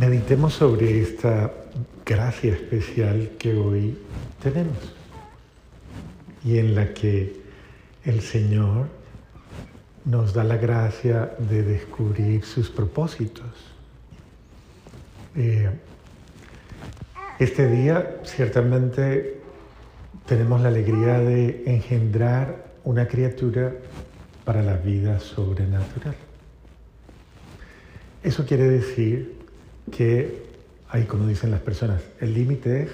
meditemos sobre esta gracia especial que hoy tenemos y en la que el Señor nos da la gracia de descubrir sus propósitos. Eh, este día ciertamente tenemos la alegría de engendrar una criatura para la vida sobrenatural. Eso quiere decir que, ahí como dicen las personas, el límite es,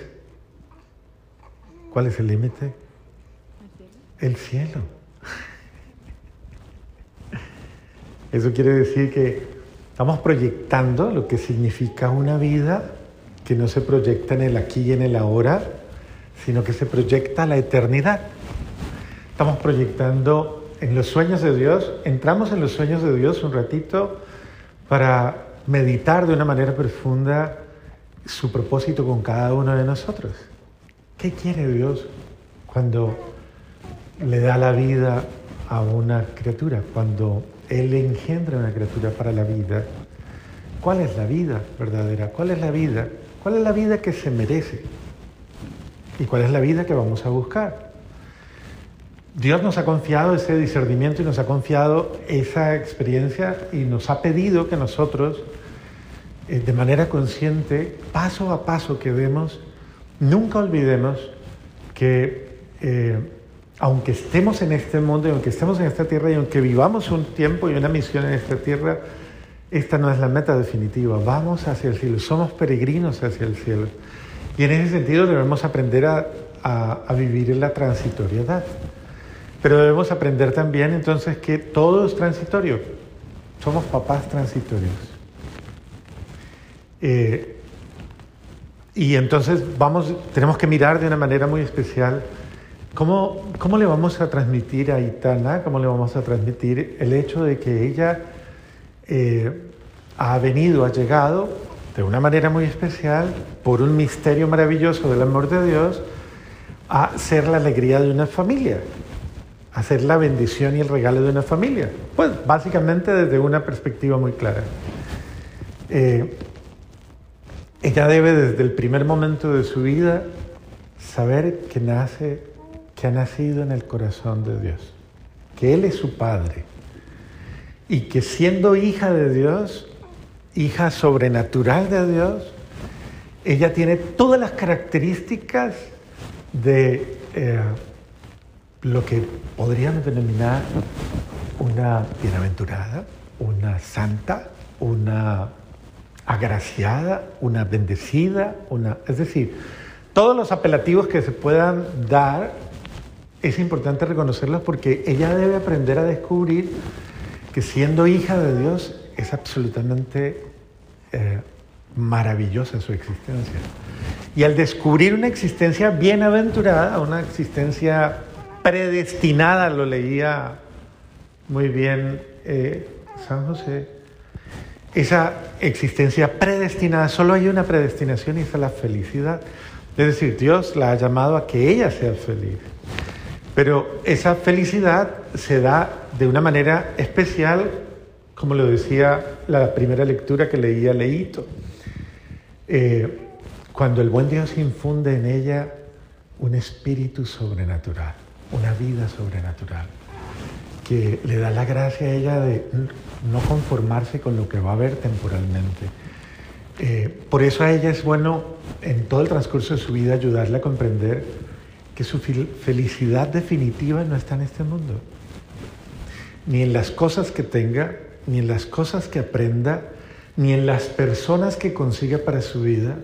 ¿cuál es el límite? El cielo. Eso quiere decir que estamos proyectando lo que significa una vida que no se proyecta en el aquí y en el ahora, sino que se proyecta a la eternidad. Estamos proyectando en los sueños de Dios, entramos en los sueños de Dios un ratito para meditar de una manera profunda su propósito con cada uno de nosotros. ¿Qué quiere Dios cuando le da la vida a una criatura, cuando Él engendra una criatura para la vida? ¿Cuál es la vida verdadera? ¿Cuál es la vida? ¿Cuál es la vida que se merece? ¿Y cuál es la vida que vamos a buscar? Dios nos ha confiado ese discernimiento y nos ha confiado esa experiencia y nos ha pedido que nosotros, eh, de manera consciente, paso a paso que vemos, nunca olvidemos que eh, aunque estemos en este mundo y aunque estemos en esta tierra y aunque vivamos un tiempo y una misión en esta tierra, esta no es la meta definitiva. Vamos hacia el cielo, somos peregrinos hacia el cielo. Y en ese sentido debemos aprender a, a vivir en la transitoriedad. Pero debemos aprender también entonces que todo es transitorio. Somos papás transitorios. Eh, y entonces vamos, tenemos que mirar de una manera muy especial cómo, cómo le vamos a transmitir a Itana, cómo le vamos a transmitir el hecho de que ella eh, ha venido, ha llegado de una manera muy especial, por un misterio maravilloso del amor de Dios, a ser la alegría de una familia hacer la bendición y el regalo de una familia? Pues básicamente desde una perspectiva muy clara. Eh, ella debe desde el primer momento de su vida saber que nace, que ha nacido en el corazón de Dios, que Él es su Padre y que siendo hija de Dios, hija sobrenatural de Dios, ella tiene todas las características de eh, lo que podríamos denominar una bienaventurada, una santa, una agraciada, una bendecida, una, es decir, todos los apelativos que se puedan dar es importante reconocerlos porque ella debe aprender a descubrir que siendo hija de Dios es absolutamente eh, maravillosa su existencia. Y al descubrir una existencia bienaventurada, una existencia predestinada, lo leía muy bien eh, San José. Esa existencia predestinada, solo hay una predestinación y es la felicidad. Es decir, Dios la ha llamado a que ella sea feliz. Pero esa felicidad se da de una manera especial, como lo decía la primera lectura que leía Leito, eh, cuando el buen Dios infunde en ella un espíritu sobrenatural una vida sobrenatural, que le da la gracia a ella de no conformarse con lo que va a ver temporalmente. Eh, por eso a ella es bueno en todo el transcurso de su vida ayudarle a comprender que su felicidad definitiva no está en este mundo, ni en las cosas que tenga, ni en las cosas que aprenda, ni en las personas que consiga para su vida.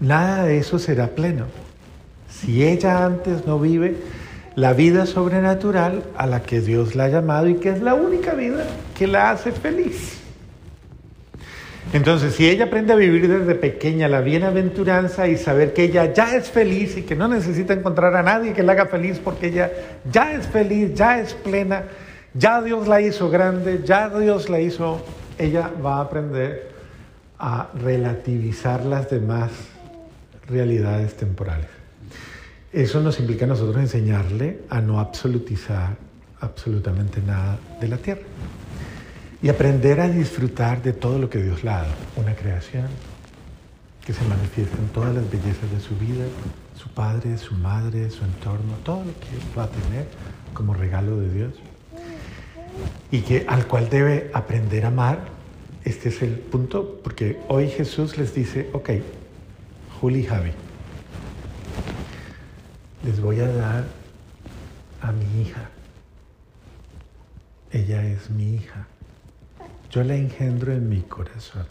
Nada de eso será pleno. Si ella antes no vive la vida sobrenatural a la que Dios la ha llamado y que es la única vida que la hace feliz. Entonces, si ella aprende a vivir desde pequeña la bienaventuranza y saber que ella ya es feliz y que no necesita encontrar a nadie que la haga feliz porque ella ya es feliz, ya es plena, ya Dios la hizo grande, ya Dios la hizo, ella va a aprender a relativizar las demás realidades temporales. Eso nos implica a nosotros enseñarle a no absolutizar absolutamente nada de la tierra y aprender a disfrutar de todo lo que Dios le ha dado. Una creación, que se manifiestan todas las bellezas de su vida, su padre, su madre, su entorno, todo lo que va a tener como regalo de Dios y que al cual debe aprender a amar. Este es el punto, porque hoy Jesús les dice, ok, Juli y Javi, les voy a dar a mi hija. Ella es mi hija. Yo la engendro en mi corazón.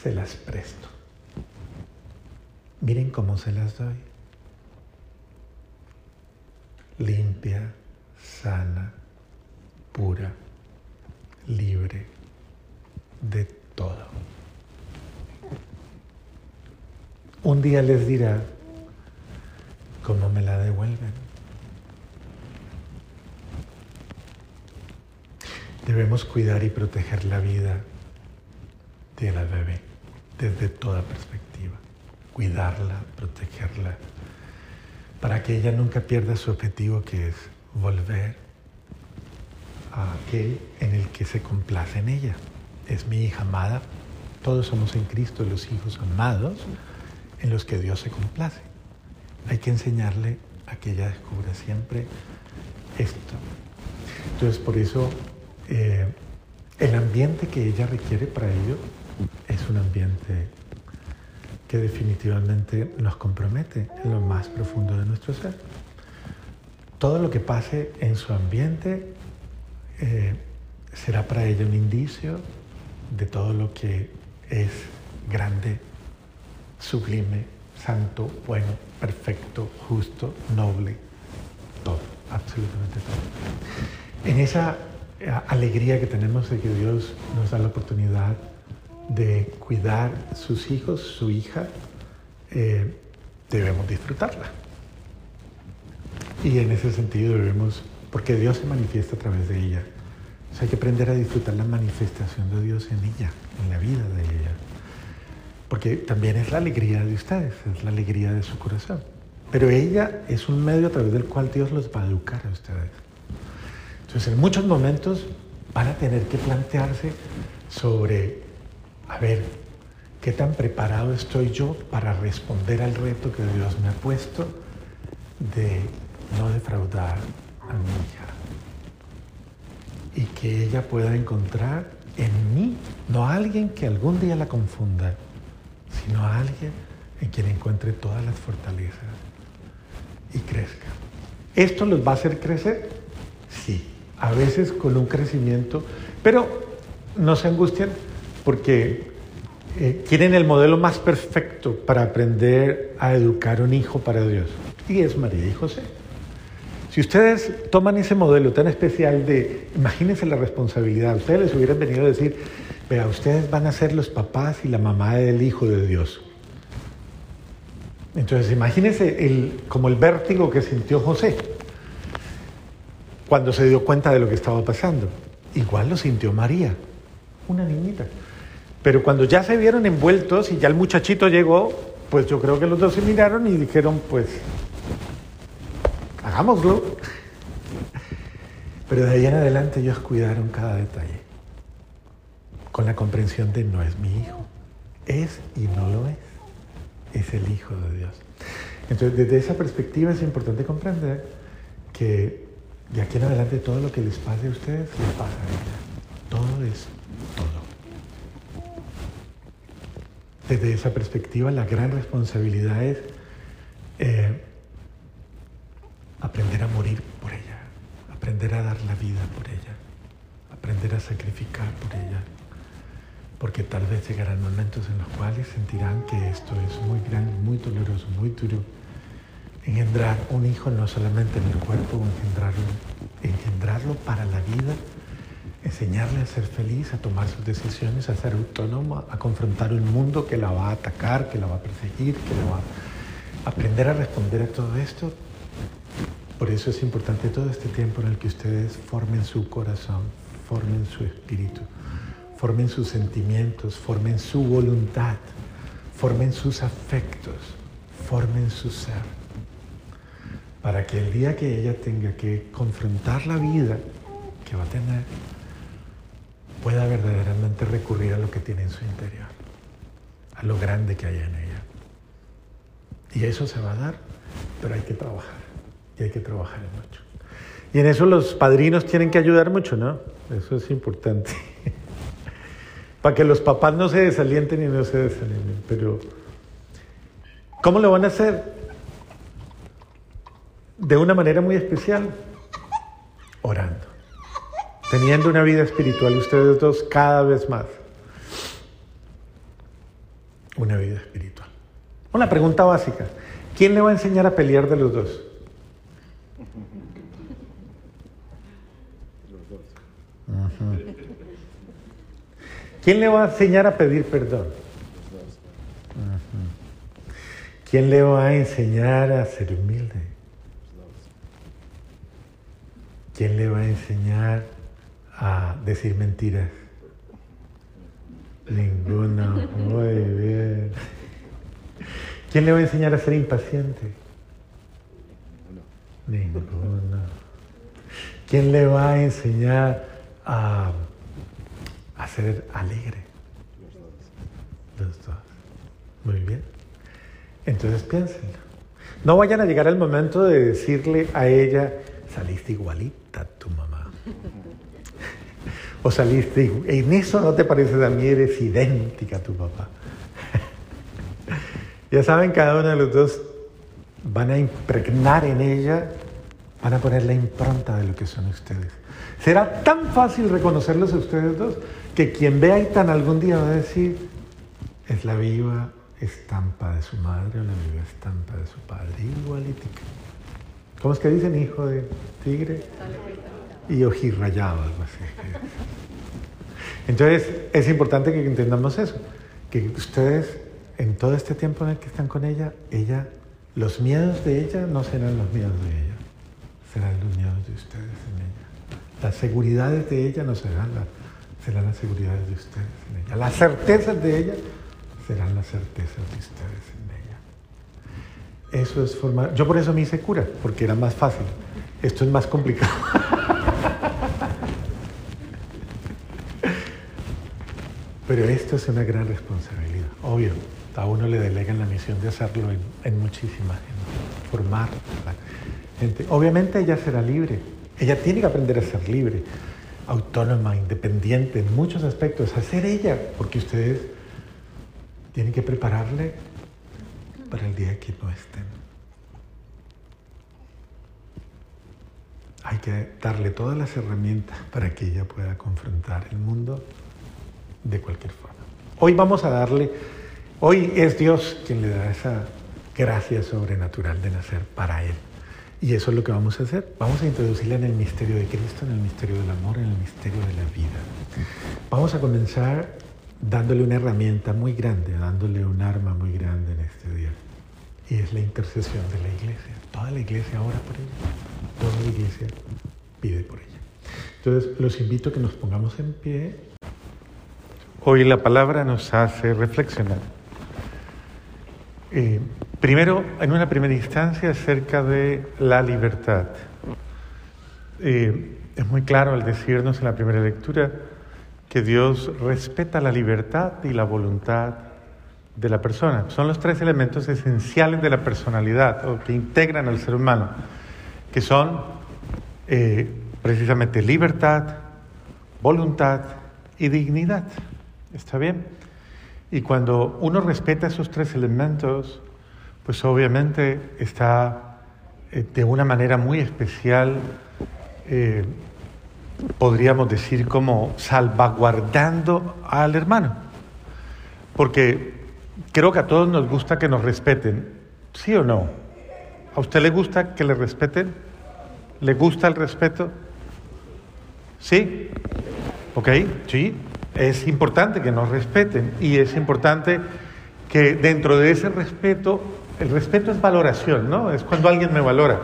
Se las presto. Miren cómo se las doy. Limpia, sana, pura, libre de todo. Un día les dirá cómo me la devuelven. Debemos cuidar y proteger la vida de la bebé desde toda perspectiva. Cuidarla, protegerla, para que ella nunca pierda su objetivo que es volver a aquel en el que se complace en ella. Es mi hija amada. Todos somos en Cristo los hijos amados en los que Dios se complace. Hay que enseñarle a que ella descubra siempre esto. Entonces, por eso, eh, el ambiente que ella requiere para ello es un ambiente que definitivamente nos compromete en lo más profundo de nuestro ser. Todo lo que pase en su ambiente eh, será para ella un indicio de todo lo que es grande, sublime, santo, bueno, perfecto, justo, noble, todo, absolutamente todo. En esa eh, alegría que tenemos de que Dios nos da la oportunidad de cuidar sus hijos, su hija, eh, debemos disfrutarla. Y en ese sentido debemos, porque Dios se manifiesta a través de ella, hay que aprender a disfrutar la manifestación de Dios en ella, en la vida de ella. Porque también es la alegría de ustedes, es la alegría de su corazón. Pero ella es un medio a través del cual Dios los va a educar a ustedes. Entonces, en muchos momentos van a tener que plantearse sobre, a ver, ¿qué tan preparado estoy yo para responder al reto que Dios me ha puesto de no defraudar a mi hija? y que ella pueda encontrar en mí, no a alguien que algún día la confunda, sino a alguien en quien encuentre todas las fortalezas y crezca. ¿Esto los va a hacer crecer? Sí, a veces con un crecimiento, pero no se angustien porque eh, quieren el modelo más perfecto para aprender a educar un hijo para Dios. Y es María y José. Si ustedes toman ese modelo tan especial de, imagínense la responsabilidad, ustedes les hubieran venido a decir, vea, ustedes van a ser los papás y la mamá del Hijo de Dios. Entonces, imagínense como el vértigo que sintió José cuando se dio cuenta de lo que estaba pasando. Igual lo sintió María, una niñita. Pero cuando ya se vieron envueltos y ya el muchachito llegó, pues yo creo que los dos se miraron y dijeron, pues hagámoslo. Pero de ahí en adelante ellos cuidaron cada detalle, con la comprensión de no es mi hijo, es y no lo es, es el Hijo de Dios. Entonces, desde esa perspectiva es importante comprender que de aquí en adelante todo lo que les pase a ustedes les pasa a ella. Todo es todo. Desde esa perspectiva, la gran responsabilidad es eh, aprender a morir por ella, aprender a dar la vida por ella, aprender a sacrificar por ella, porque tal vez llegarán momentos en los cuales sentirán que esto es muy grande, muy doloroso, muy duro. Engendrar un hijo no solamente en el cuerpo, engendrarlo, engendrarlo para la vida, enseñarle a ser feliz, a tomar sus decisiones, a ser autónomo, a confrontar un mundo que la va a atacar, que la va a perseguir, que la va a aprender a responder a todo esto por eso es importante todo este tiempo en el que ustedes formen su corazón, formen su espíritu, formen sus sentimientos, formen su voluntad, formen sus afectos, formen su ser. Para que el día que ella tenga que confrontar la vida que va a tener, pueda verdaderamente recurrir a lo que tiene en su interior, a lo grande que hay en ella. Y eso se va a dar, pero hay que trabajar, y hay que trabajar mucho. Y en eso los padrinos tienen que ayudar mucho, ¿no? Eso es importante. Para que los papás no se desalienten y no se desanimen. Pero, ¿cómo lo van a hacer? De una manera muy especial, orando. Teniendo una vida espiritual ustedes dos cada vez más. Una vida espiritual. Una pregunta básica. ¿Quién le va a enseñar a pelear de los dos? ¿Quién le va a enseñar a pedir perdón? ¿Quién le va a enseñar a ser humilde? ¿Quién le va a enseñar a decir mentiras? Ninguno. Muy bien. ¿Quién le va a enseñar a ser impaciente? Ninguno. ¿Quién le va a enseñar a, ser alegre? Los dos. Muy bien. Entonces piénsenlo. No vayan a llegar al momento de decirle a ella, saliste igualita a tu mamá. O saliste, en eso no te pareces a mí, eres idéntica a tu papá. ya saben, cada uno de los dos van a impregnar en ella Van a poner la impronta de lo que son ustedes. Será tan fácil reconocerlos a ustedes dos que quien vea a algún día va a decir, es la viva estampa de su madre o la viva estampa de su padre, igualítica. ¿Cómo es que dicen hijo de tigre? Y ojirrayado, algo así. Entonces, es importante que entendamos eso, que ustedes en todo este tiempo en el que están con ella, ella, los miedos de ella no serán los miedos de ella serán los miedos de ustedes en ella. Las seguridades de ella no serán, serán las seguridades de ustedes en ella. Las certezas de ella serán las certezas de ustedes en ella. Eso es formar. Yo por eso me hice cura, porque era más fácil. Esto es más complicado. Pero esto es una gran responsabilidad. Obvio, a uno le delegan la misión de hacerlo en, en muchísima gente, formar. Obviamente ella será libre. Ella tiene que aprender a ser libre, autónoma, independiente en muchos aspectos, a ser ella, porque ustedes tienen que prepararle para el día que no estén. Hay que darle todas las herramientas para que ella pueda confrontar el mundo de cualquier forma. Hoy vamos a darle, hoy es Dios quien le da esa gracia sobrenatural de nacer para Él. Y eso es lo que vamos a hacer. Vamos a introducirla en el misterio de Cristo, en el misterio del amor, en el misterio de la vida. Vamos a comenzar dándole una herramienta muy grande, dándole un arma muy grande en este día. Y es la intercesión de la iglesia. Toda la iglesia ora por ella. Toda la iglesia pide por ella. Entonces, los invito a que nos pongamos en pie. Hoy la palabra nos hace reflexionar. Eh, Primero, en una primera instancia, acerca de la libertad. Eh, es muy claro al decirnos en la primera lectura que Dios respeta la libertad y la voluntad de la persona. Son los tres elementos esenciales de la personalidad o que integran al ser humano, que son eh, precisamente libertad, voluntad y dignidad. ¿Está bien? Y cuando uno respeta esos tres elementos, pues obviamente está eh, de una manera muy especial, eh, podríamos decir como salvaguardando al hermano. Porque creo que a todos nos gusta que nos respeten, ¿sí o no? ¿A usted le gusta que le respeten? ¿Le gusta el respeto? ¿Sí? ¿Ok? Sí. Es importante que nos respeten y es importante que dentro de ese respeto el respeto es valoración, ¿no? Es cuando alguien me valora.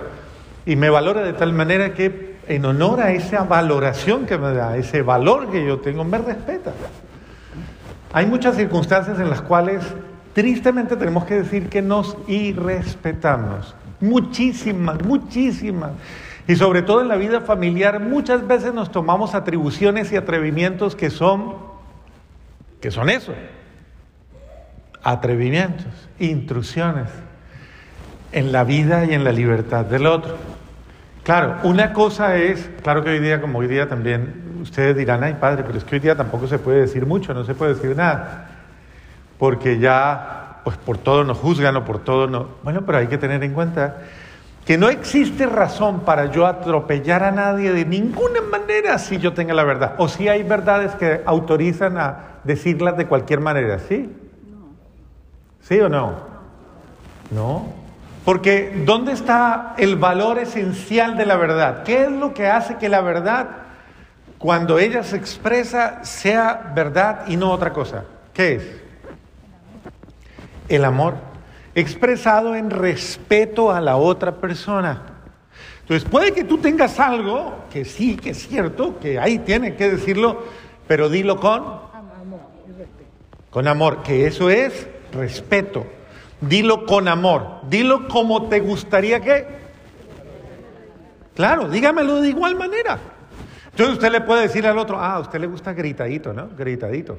Y me valora de tal manera que en honor a esa valoración que me da, ese valor que yo tengo, me respeta. Hay muchas circunstancias en las cuales tristemente tenemos que decir que nos irrespetamos. Muchísimas, muchísimas. Y sobre todo en la vida familiar muchas veces nos tomamos atribuciones y atrevimientos que son que son eso, atrevimientos, intrusiones en la vida y en la libertad del otro. Claro, una cosa es, claro que hoy día, como hoy día también, ustedes dirán, ay padre, pero es que hoy día tampoco se puede decir mucho, no se puede decir nada, porque ya, pues por todo nos juzgan o por todo no. Bueno, pero hay que tener en cuenta que no existe razón para yo atropellar a nadie de ninguna manera si yo tenga la verdad. O si hay verdades que autorizan a decirlas de cualquier manera, ¿sí? ¿Sí o no? No. Porque ¿dónde está el valor esencial de la verdad? ¿Qué es lo que hace que la verdad, cuando ella se expresa, sea verdad y no otra cosa? ¿Qué es? El amor expresado en respeto a la otra persona. Entonces, puede que tú tengas algo, que sí, que es cierto, que ahí tiene que decirlo, pero dilo con amor, con amor, que eso es respeto. Dilo con amor, dilo como te gustaría que. Claro, dígamelo de igual manera. Entonces usted le puede decir al otro, ah, a usted le gusta gritadito, ¿no? Gritadito.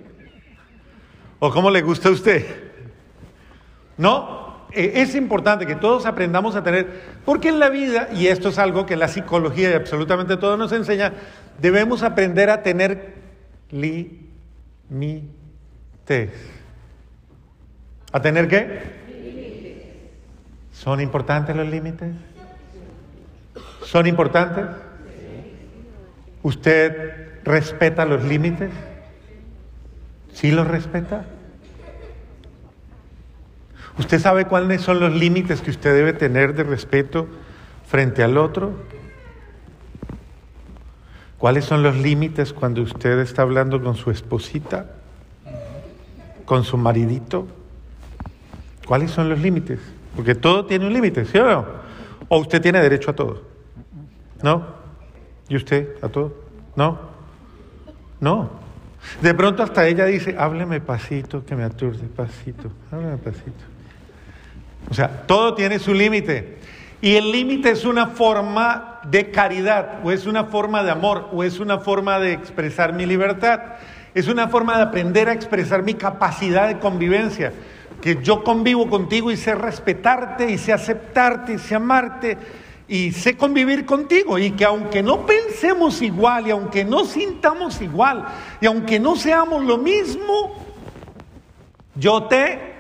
¿O cómo le gusta a usted? ¿No? E, es importante que todos aprendamos a tener, porque en la vida, y esto es algo que la psicología y absolutamente todo nos enseña, debemos aprender a tener límites. ¿A tener qué? ¿Son importantes los límites? ¿Son importantes? ¿Usted respeta los límites? ¿Sí los respeta? ¿Usted sabe cuáles son los límites que usted debe tener de respeto frente al otro? ¿Cuáles son los límites cuando usted está hablando con su esposita? ¿Con su maridito? ¿Cuáles son los límites? Porque todo tiene un límite, ¿sí o no? ¿O usted tiene derecho a todo? ¿No? ¿Y usted a todo? ¿No? No. De pronto hasta ella dice, hábleme pasito, que me aturde, pasito, hábleme pasito. O sea, todo tiene su límite. Y el límite es una forma de caridad, o es una forma de amor, o es una forma de expresar mi libertad. Es una forma de aprender a expresar mi capacidad de convivencia. Que yo convivo contigo y sé respetarte, y sé aceptarte, y sé amarte, y sé convivir contigo. Y que aunque no pensemos igual, y aunque no sintamos igual, y aunque no seamos lo mismo, yo te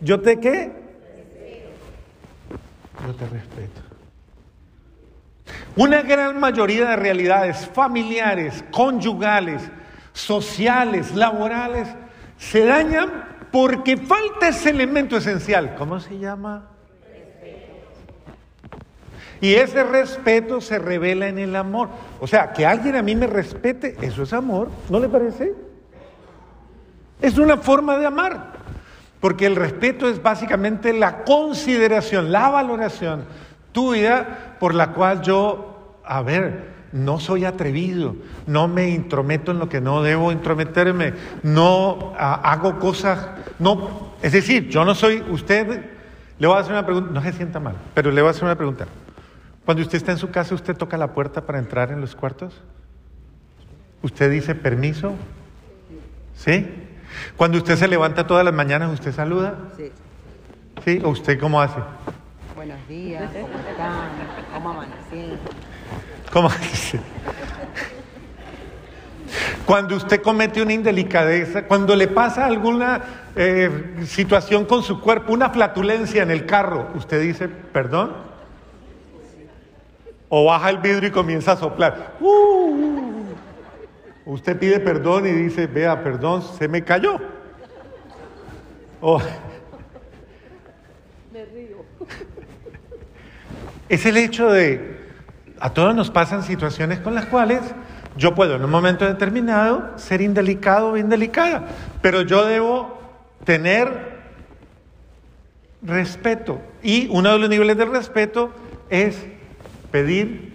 ¿Yo te qué? Yo te respeto. Una gran mayoría de realidades familiares, conyugales, sociales, laborales, se dañan porque falta ese elemento esencial. ¿Cómo se llama? Y ese respeto se revela en el amor. O sea, que alguien a mí me respete, eso es amor, ¿no le parece? Es una forma de amar. Porque el respeto es básicamente la consideración, la valoración tuya por la cual yo, a ver, no soy atrevido, no me intrometo en lo que no debo intrometerme, no hago cosas, no, es decir, yo no soy, usted, le voy a hacer una pregunta, no se sienta mal, pero le voy a hacer una pregunta. Cuando usted está en su casa, ¿usted toca la puerta para entrar en los cuartos? ¿Usted dice permiso? ¿Sí? Cuando usted se levanta todas las mañanas, ¿usted saluda? Sí. ¿Sí? ¿O usted cómo hace? Buenos días, ¿cómo están? ¿Cómo amanecen? ¿Cómo hace? Cuando usted comete una indelicadeza, cuando le pasa alguna eh, situación con su cuerpo, una flatulencia en el carro, ¿usted dice perdón? ¿O baja el vidrio y comienza a soplar? ¡Uh! Usted pide perdón y dice, vea, perdón, se me cayó. Oh. Me río. Es el hecho de, a todos nos pasan situaciones con las cuales yo puedo en un momento determinado ser indelicado o indelicada, pero yo debo tener respeto. Y uno de los niveles de respeto es pedir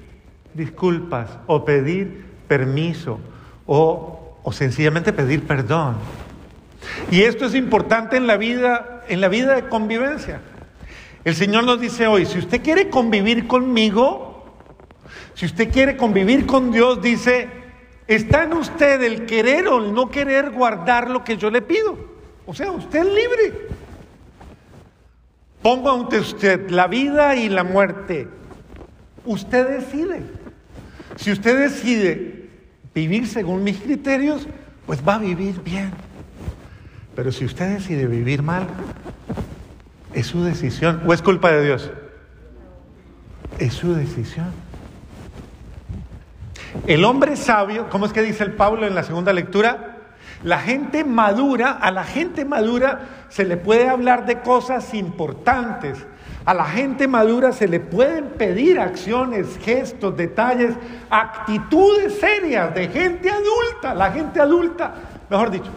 disculpas o pedir permiso o, sencillamente pedir perdón. Y esto es importante en la vida, en la vida de convivencia. El Señor nos dice hoy, si usted quiere convivir conmigo, si usted quiere convivir con Dios, dice, está en usted el querer o el no querer guardar lo que yo le pido. O sea, usted es libre. Ponga ante usted la vida y la muerte. Usted decide. Si usted decide vivir según mis criterios, pues va a vivir bien. Pero si usted decide vivir mal, es su decisión. ¿O es culpa de Dios? Es su decisión. El hombre sabio, ¿cómo es que dice el Pablo en la segunda lectura? La gente madura, a la gente madura se le puede hablar de cosas importantes. A la gente madura se le pueden pedir acciones, gestos, detalles, actitudes serias de gente adulta. La gente adulta, mejor dicho,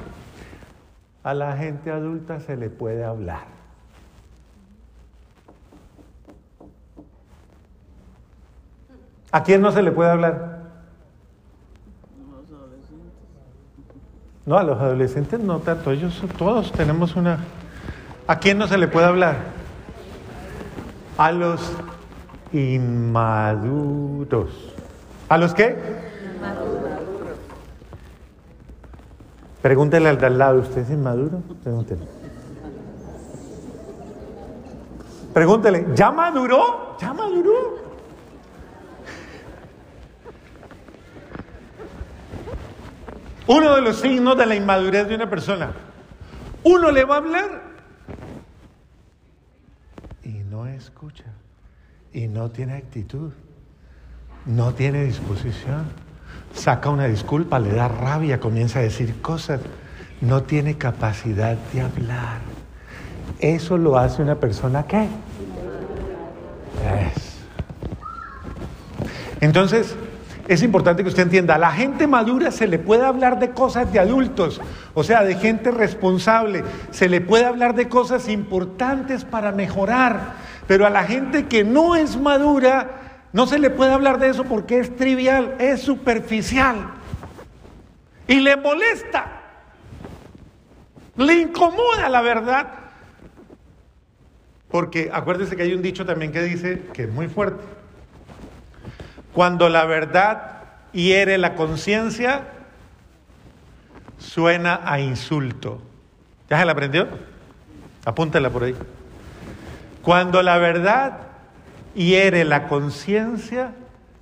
a la gente adulta se le puede hablar. ¿A quién no se le puede hablar? No, a los adolescentes no tanto, ellos todos tenemos una... ¿A quién no se le puede hablar? A los inmaduros. ¿A los qué? Inmaduros. Pregúntele al de al lado, ¿usted es inmaduro? Pregúntele. Pregúntele, ¿ya maduró? ¿Ya maduró? Uno de los signos de la inmadurez de una persona. Uno le va a hablar y no escucha. Y no tiene actitud. No tiene disposición. Saca una disculpa, le da rabia, comienza a decir cosas. No tiene capacidad de hablar. Eso lo hace una persona que. Es. Entonces, es importante que usted entienda, a la gente madura se le puede hablar de cosas de adultos, o sea, de gente responsable, se le puede hablar de cosas importantes para mejorar, pero a la gente que no es madura no se le puede hablar de eso porque es trivial, es superficial. Y le molesta, le incomoda la verdad. Porque acuérdese que hay un dicho también que dice que es muy fuerte cuando la verdad hiere la conciencia, suena a insulto. ¿Ya se la aprendió? Apúntela por ahí. Cuando la verdad hiere la conciencia,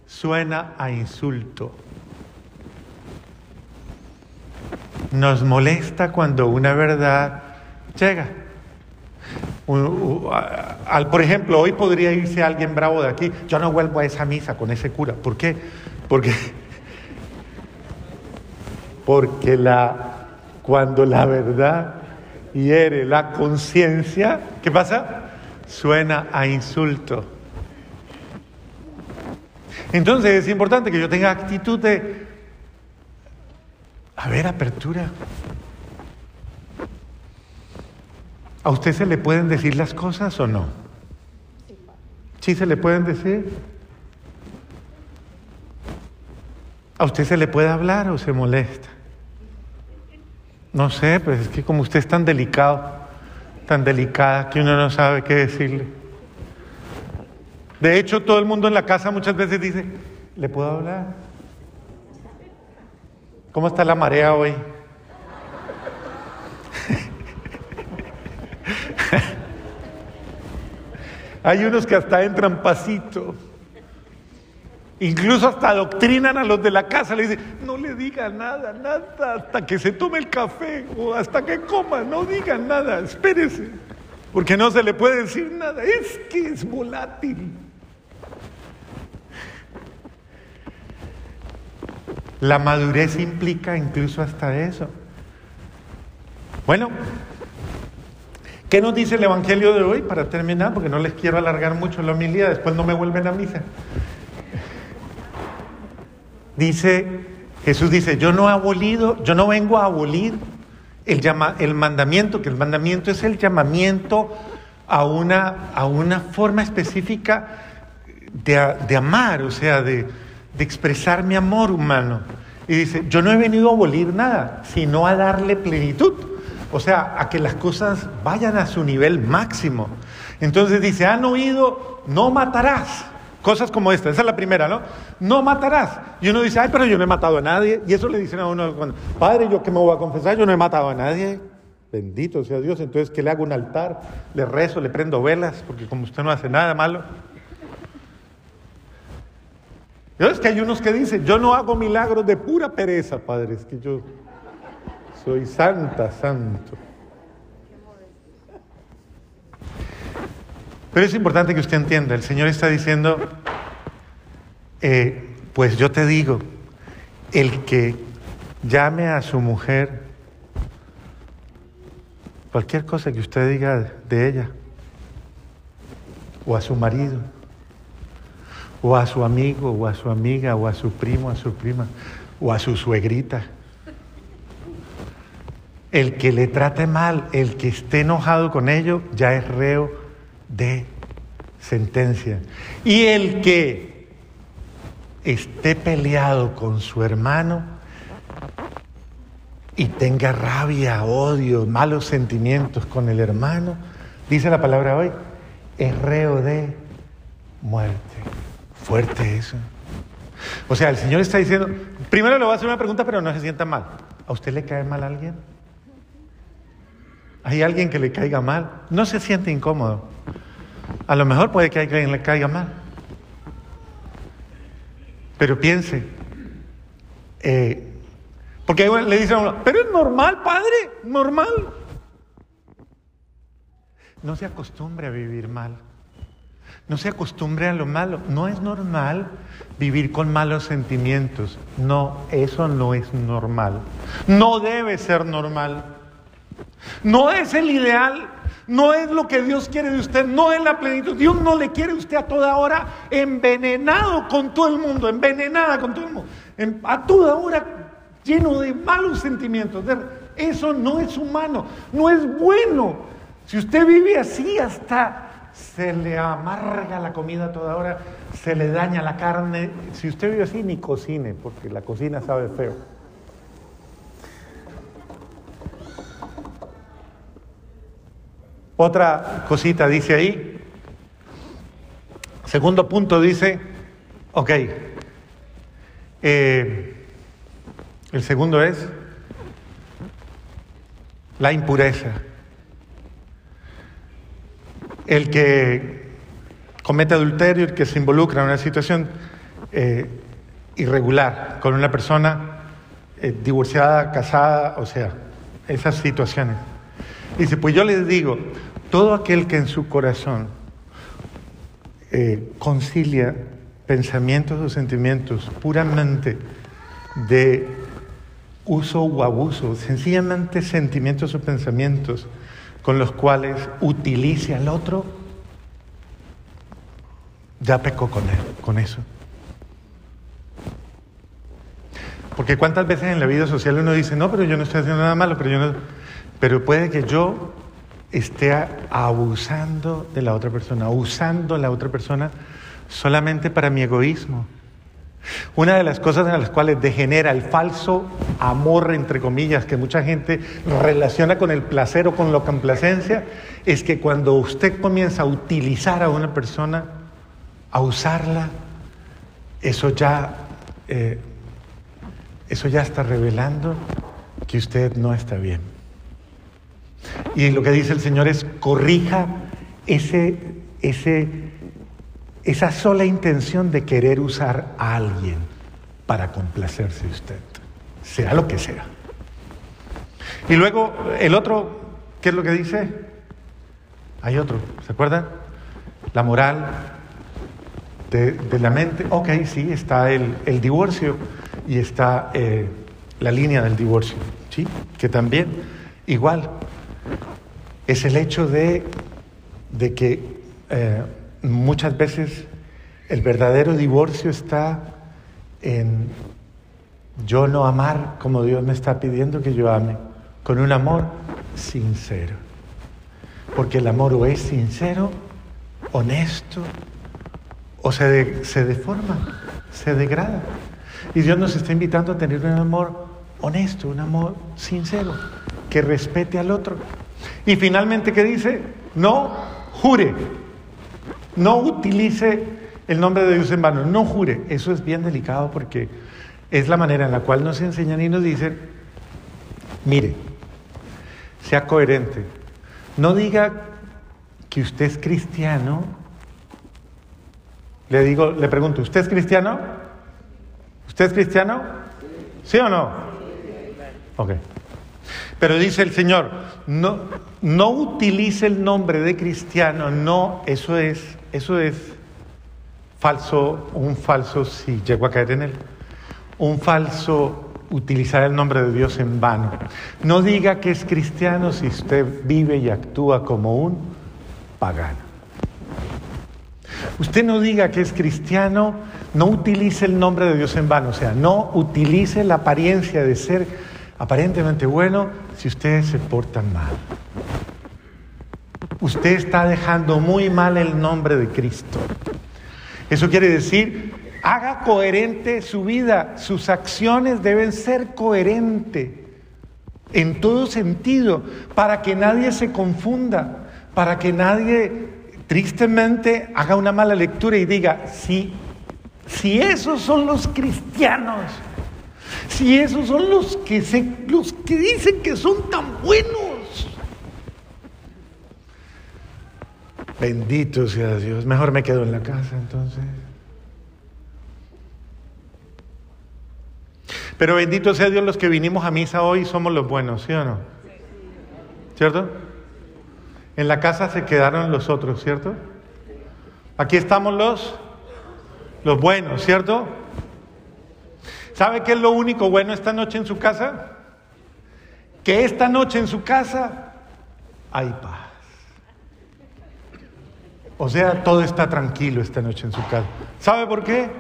suena a insulto. Nos molesta cuando una verdad llega por ejemplo, hoy podría irse alguien bravo de aquí, yo no vuelvo a esa misa con ese cura. ¿Por qué? Porque, porque la, cuando la verdad hiere la conciencia, ¿qué pasa? Suena a insulto. Entonces es importante que yo tenga actitud de, a ver, apertura. ¿A usted se le pueden decir las cosas o no? ¿Sí se le pueden decir? ¿A usted se le puede hablar o se molesta? No sé, pues es que como usted es tan delicado, tan delicada, que uno no sabe qué decirle. De hecho, todo el mundo en la casa muchas veces dice, ¿le puedo hablar? ¿Cómo está la marea hoy? Hay unos que hasta entran pasito. Incluso hasta doctrinan a los de la casa, le dicen, no le digan nada, nada, hasta que se tome el café o hasta que coma, no digan nada, espérese, porque no se le puede decir nada, es que es volátil. La madurez implica incluso hasta eso. Bueno, ¿Qué nos dice el Evangelio de hoy para terminar? Porque no les quiero alargar mucho la homilía, después no me vuelven a misa. Dice, Jesús dice, yo no he abolido, yo no vengo a abolir el, el mandamiento, que el mandamiento es el llamamiento a una, a una forma específica de, de amar, o sea, de, de expresar mi amor humano. Y dice, yo no he venido a abolir nada, sino a darle plenitud. O sea, a que las cosas vayan a su nivel máximo. Entonces dice, han oído, no matarás. Cosas como esta, esa es la primera, ¿no? No matarás. Y uno dice, ay, pero yo no he matado a nadie. Y eso le dicen a uno, padre, yo que me voy a confesar, yo no he matado a nadie. bendito sea Dios, entonces que le hago un altar, le rezo, le prendo velas, porque como usted no hace nada malo. Es que hay unos que dicen, yo no hago milagros de pura pereza, Padre, es que yo soy santa, santo. Pero es importante que usted entienda, el Señor está diciendo, eh, pues yo te digo, el que llame a su mujer, cualquier cosa que usted diga de ella, o a su marido, o a su amigo, o a su amiga, o a su primo, a su prima, o a su suegrita. El que le trate mal, el que esté enojado con ello, ya es reo de sentencia. Y el que esté peleado con su hermano y tenga rabia, odio, malos sentimientos con el hermano, dice la palabra hoy, es reo de muerte. Fuerte eso. O sea, el Señor está diciendo, primero le voy a hacer una pregunta, pero no se sienta mal. ¿A usted le cae mal a alguien? ¿Hay alguien que le caiga mal? No se siente incómodo. A lo mejor puede que alguien le caiga mal. Pero piense, eh, porque le dicen pero es normal, padre, normal. No se acostumbre a vivir mal. No se acostumbre a lo malo. No es normal vivir con malos sentimientos. No, eso no es normal. No debe ser normal. No es el ideal. No es lo que Dios quiere de usted. No es la plenitud. Dios no le quiere a usted a toda hora envenenado con todo el mundo. Envenenada con todo el mundo. A toda hora lleno de malos sentimientos. Eso no es humano. No es bueno. Si usted vive así hasta se le amarga la comida a toda hora, se le daña la carne. Si usted vive así, ni cocine, porque la cocina sabe feo. Otra cosita dice ahí. Segundo punto dice, ok, eh, el segundo es la impureza el que comete adulterio, el que se involucra en una situación eh, irregular con una persona eh, divorciada, casada, o sea, esas situaciones. Dice, pues yo les digo, todo aquel que en su corazón eh, concilia pensamientos o sentimientos puramente de uso o abuso, sencillamente sentimientos o pensamientos con los cuales utilice al otro, ya pecó con él, con eso. Porque cuántas veces en la vida social uno dice, no, pero yo no estoy haciendo nada malo, pero yo no... Pero puede que yo esté abusando de la otra persona, usando a la otra persona solamente para mi egoísmo. Una de las cosas en las cuales degenera el falso amor, entre comillas, que mucha gente relaciona con el placer o con la complacencia, es que cuando usted comienza a utilizar a una persona, a usarla, eso ya, eh, eso ya está revelando que usted no está bien. Y lo que dice el Señor es, corrija ese, ese esa sola intención de querer usar a alguien para complacerse usted, sea lo que sea. Y luego el otro, ¿qué es lo que dice? Hay otro, ¿se acuerdan? La moral de, la mente. Ok, sí, está el, divorcio y está eh, la línea del divorcio, ¿sí? Que también, igual, es el hecho de, de que... Eh, muchas veces el verdadero divorcio está en yo no amar como Dios me está pidiendo que yo ame, con un amor sincero. Porque el amor o es sincero, honesto, o se, se deforma, se degrada. Y Dios nos está invitando a tener un amor honesto, un amor sincero, que respete al otro. Y finalmente, ¿qué dice? No jure. No utilice el nombre de Dios en vano, no jure. Eso es bien delicado porque es la manera en la cual nos enseñan y nos dicen, mire, sea coherente. No diga que usted es cristiano. Le digo, le pregunto, ¿usted es cristiano? ¿Usted es cristiano? ¿Sí o no? Ok. Pero dice el Señor, no, no utilice el nombre de cristiano, no, eso es, eso es falso, un falso, si llego a caer en él, un falso utilizar el nombre de Dios en vano. No diga que es cristiano si usted vive y actúa como un pagano. Usted no diga que es cristiano, no utilice el nombre de Dios en vano, o sea, no utilice la apariencia de ser aparentemente bueno si ustedes se portan mal. Usted está dejando muy mal el nombre de Cristo. Eso quiere decir, haga coherente su vida, sus acciones deben ser coherentes en todo sentido, para que nadie se confunda, para que nadie tristemente haga una mala lectura y diga, si, si esos son los cristianos, si esos son los que, se, los que dicen que son tan buenos. Bendito sea Dios. Mejor me quedo en la casa entonces. Pero bendito sea Dios los que vinimos a misa hoy somos los buenos, ¿sí o no? ¿Cierto? En la casa se quedaron los otros, ¿cierto? Aquí estamos los los buenos, ¿cierto? ¿Sabe qué es lo único bueno esta noche en su casa? Que esta noche en su casa hay paz. O sea, todo está tranquilo esta noche en su casa. ¿Sabe por qué?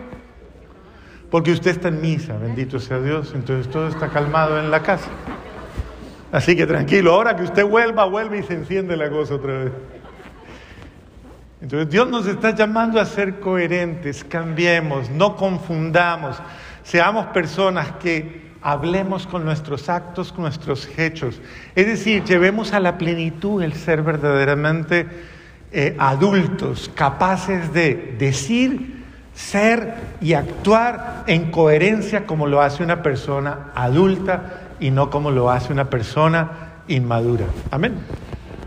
Porque usted está en misa, bendito sea Dios, entonces todo está calmado en la casa. Así que tranquilo, ahora que usted vuelva, vuelve y se enciende la cosa otra vez. Entonces Dios nos está llamando a ser coherentes, cambiemos, no confundamos. Seamos personas que hablemos con nuestros actos, con nuestros hechos. Es decir, llevemos a la plenitud el ser verdaderamente eh, adultos, capaces de decir, ser y actuar en coherencia como lo hace una persona adulta y no como lo hace una persona inmadura. Amén.